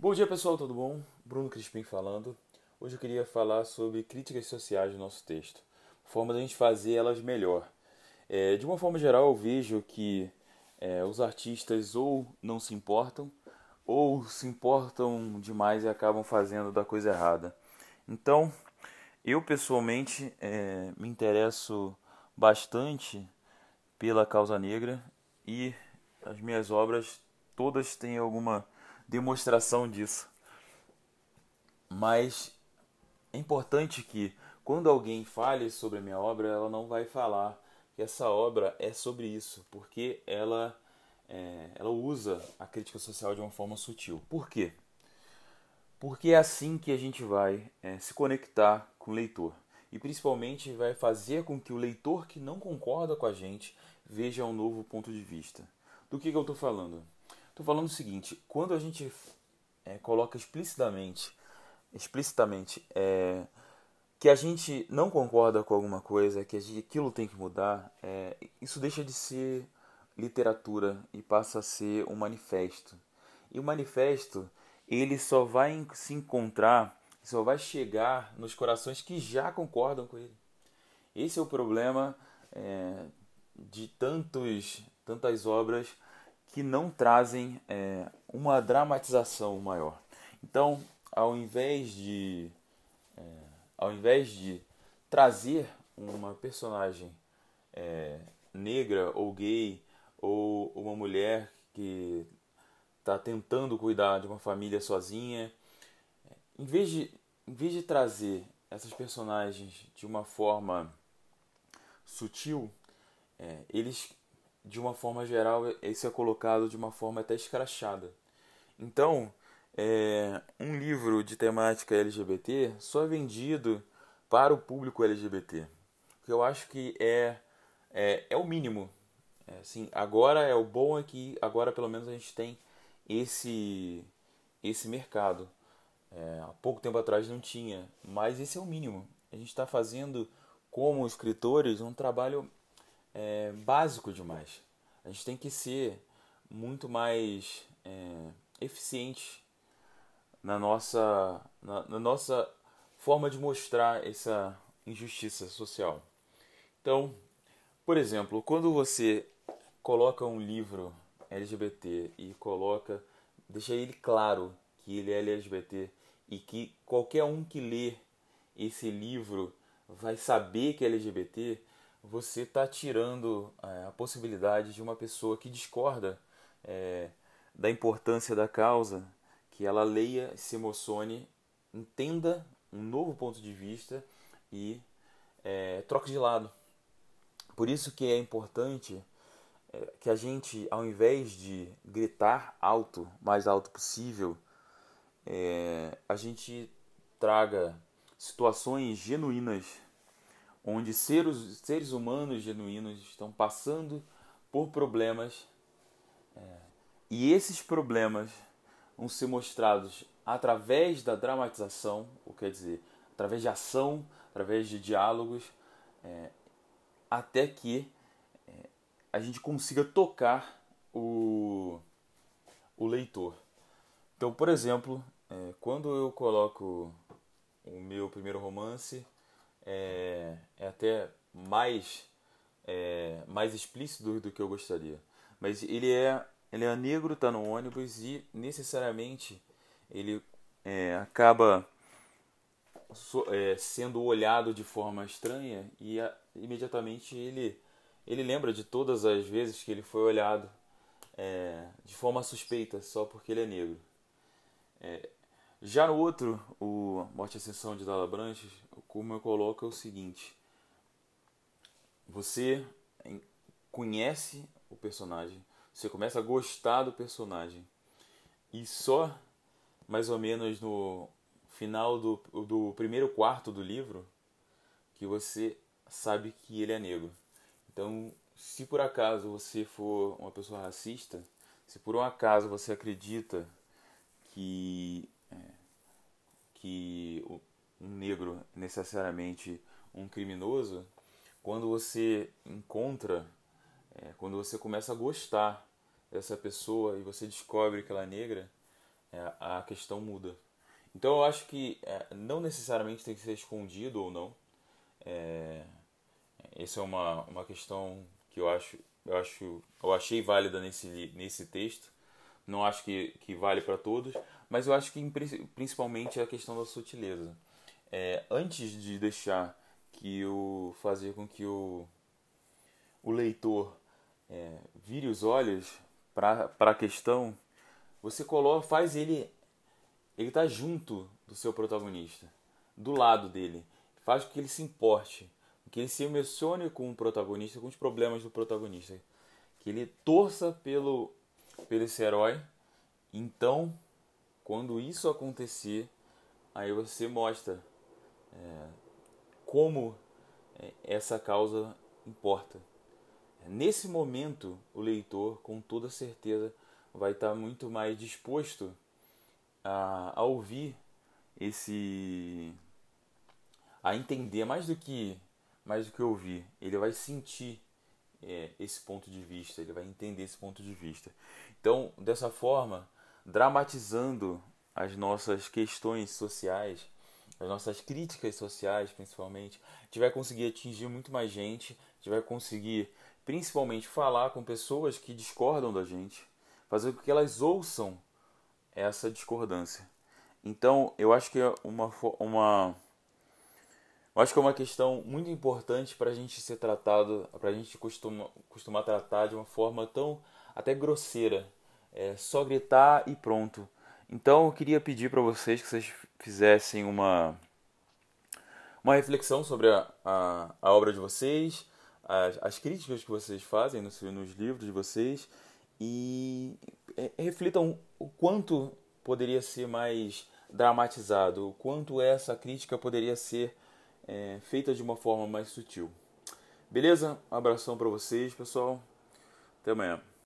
Bom dia pessoal, tudo bom? Bruno Crispim falando. Hoje eu queria falar sobre críticas sociais do nosso texto, forma da gente fazer elas melhor. É, de uma forma geral, eu vejo que é, os artistas ou não se importam ou se importam demais e acabam fazendo da coisa errada. Então, eu pessoalmente é, me interesso bastante pela causa negra e as minhas obras todas têm alguma demonstração disso. Mas é importante que quando alguém fale sobre a minha obra, ela não vai falar que essa obra é sobre isso, porque ela é, ela usa a crítica social de uma forma sutil. Por quê? Porque é assim que a gente vai é, se conectar com o leitor. E principalmente vai fazer com que o leitor que não concorda com a gente veja um novo ponto de vista. Do que, que eu estou falando? Estou falando o seguinte: quando a gente é, coloca explicitamente, explicitamente é, que a gente não concorda com alguma coisa, que gente, aquilo tem que mudar, é, isso deixa de ser literatura e passa a ser um manifesto. E o manifesto ele só vai se encontrar, só vai chegar nos corações que já concordam com ele. Esse é o problema é, de tantos, tantas obras que não trazem é, uma dramatização maior. Então, ao invés de, é, ao invés de trazer uma personagem é, negra ou gay ou uma mulher que está tentando cuidar de uma família sozinha. Em vez, de, em vez de trazer essas personagens de uma forma sutil, é, eles, de uma forma geral, esse é colocado de uma forma até escrachada. Então, é, um livro de temática LGBT só é vendido para o público LGBT. Que eu acho que é, é, é o mínimo. É, assim, agora é o bom é que agora pelo menos a gente tem esse, esse mercado. É, há pouco tempo atrás não tinha, mas esse é o mínimo. A gente está fazendo, como escritores, um trabalho é, básico demais. A gente tem que ser muito mais é, eficiente na nossa, na, na nossa forma de mostrar essa injustiça social. Então, por exemplo, quando você coloca um livro LGBT e coloca, deixa ele claro que ele é LGBT e que qualquer um que lê esse livro vai saber que é LGBT, você está tirando é, a possibilidade de uma pessoa que discorda é, da importância da causa, que ela leia, se emocione, entenda um novo ponto de vista e é, troque de lado. Por isso que é importante é, que a gente, ao invés de gritar alto, mais alto possível, é, a gente traga situações genuínas onde seres, seres humanos genuínos estão passando por problemas é, e esses problemas vão ser mostrados através da dramatização, ou quer dizer, através de ação, através de diálogos, é, até que a gente consiga tocar o, o leitor. Então, por exemplo, é, quando eu coloco o meu primeiro romance, é, é até mais, é, mais explícito do, que eu gostaria. Mas ele é, ele é negro, está no ônibus e necessariamente ele é, acaba so, é, sendo olhado de forma estranha e a, imediatamente ele ele lembra de todas as vezes que ele foi olhado é, de forma suspeita só porque ele é negro. É, já no outro, o Morte e Ascensão de Dala Branches, como eu coloco é o seguinte: você conhece o personagem, você começa a gostar do personagem, e só mais ou menos no final do, do primeiro quarto do livro que você sabe que ele é negro. Então, se por acaso você for uma pessoa racista, se por um acaso você acredita que, é, que um negro necessariamente um criminoso, quando você encontra, é, quando você começa a gostar dessa pessoa e você descobre que ela é negra, é, a, questão muda. Então eu acho que é, não necessariamente tem que ser escondido ou não. É, essa é uma, uma questão que eu acho, eu acho eu achei válida nesse, nesse texto. Não acho que, que vale para todos, mas eu acho que principalmente é a questão da sutileza. É, antes de deixar que o fazer com que o, o leitor é, vire os olhos para a questão, você coloca, faz ele ele tá junto do seu protagonista, do lado dele, faz com que ele se importe, que ele se emocione com o protagonista, com os problemas do protagonista, que ele torça pelo pelo esse herói. Então, quando isso acontecer, aí você mostra é, como é, essa causa importa. Nesse momento, o leitor, com toda certeza, vai estar muito mais disposto a, a ouvir esse. a entender mais do que mais do que ouvir. Ele vai sentir é, esse ponto de vista, ele vai entender esse ponto de vista. Então, dessa forma, dramatizando as nossas questões sociais, as nossas críticas sociais, principalmente, a gente vai conseguir atingir muito mais gente, a gente vai conseguir principalmente falar com pessoas que discordam da gente, fazer com que elas ouçam essa discordância. Então, eu acho que é uma, uma eu acho que é uma questão muito importante para a gente ser tratado, para a gente costuma, costumar tratar de uma forma tão até grosseira, é só gritar e pronto. Então, eu queria pedir para vocês que vocês fizessem uma uma reflexão sobre a, a, a obra de vocês, as, as críticas que vocês fazem nos, nos livros de vocês e é, reflitam o quanto poderia ser mais dramatizado, o quanto essa crítica poderia ser é, feita de uma forma mais sutil. Beleza? Um abração para vocês, pessoal. Até amanhã.